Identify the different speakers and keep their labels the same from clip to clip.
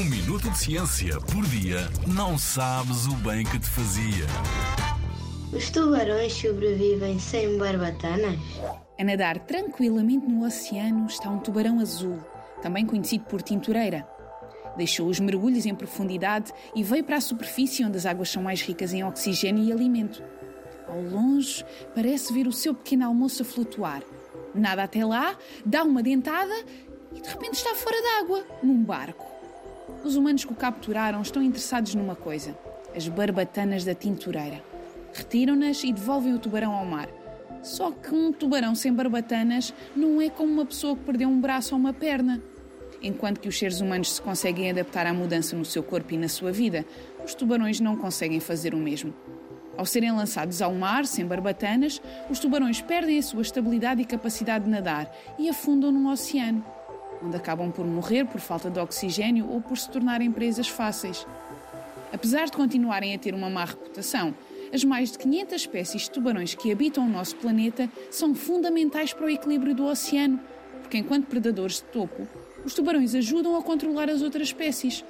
Speaker 1: Um minuto de ciência por dia não sabes o bem que te fazia.
Speaker 2: Os tubarões sobrevivem sem barbatanas?
Speaker 3: A nadar tranquilamente no oceano está um tubarão azul, também conhecido por tintureira. Deixou os mergulhos em profundidade e veio para a superfície onde as águas são mais ricas em oxigênio e alimento. Ao longe, parece ver o seu pequeno almoço a flutuar. Nada até lá, dá uma dentada e de repente está fora d'água, num barco. Os humanos que o capturaram estão interessados numa coisa: as barbatanas da tintureira. Retiram-nas e devolvem o tubarão ao mar. Só que um tubarão sem barbatanas não é como uma pessoa que perdeu um braço ou uma perna. Enquanto que os seres humanos se conseguem adaptar à mudança no seu corpo e na sua vida, os tubarões não conseguem fazer o mesmo. Ao serem lançados ao mar sem barbatanas, os tubarões perdem a sua estabilidade e capacidade de nadar e afundam no oceano, onde acabam por morrer por falta de oxigênio ou por se tornarem presas fáceis. Apesar de continuarem a ter uma má reputação, as mais de 500 espécies de tubarões que habitam o nosso planeta são fundamentais para o equilíbrio do oceano, porque enquanto predadores de topo, os tubarões ajudam a controlar as outras espécies.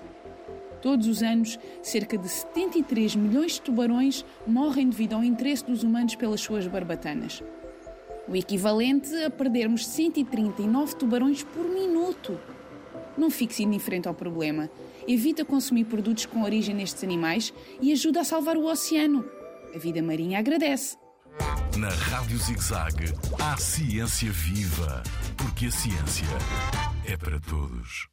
Speaker 3: Todos os anos, cerca de 73 milhões de tubarões morrem devido ao interesse dos humanos pelas suas barbatanas. O equivalente a perdermos 139 tubarões por minuto. Não fique indiferente ao problema. Evita consumir produtos com origem nestes animais e ajuda a salvar o oceano. A vida marinha agradece.
Speaker 1: Na Rádio ZigZag, há ciência viva, porque a ciência é para todos.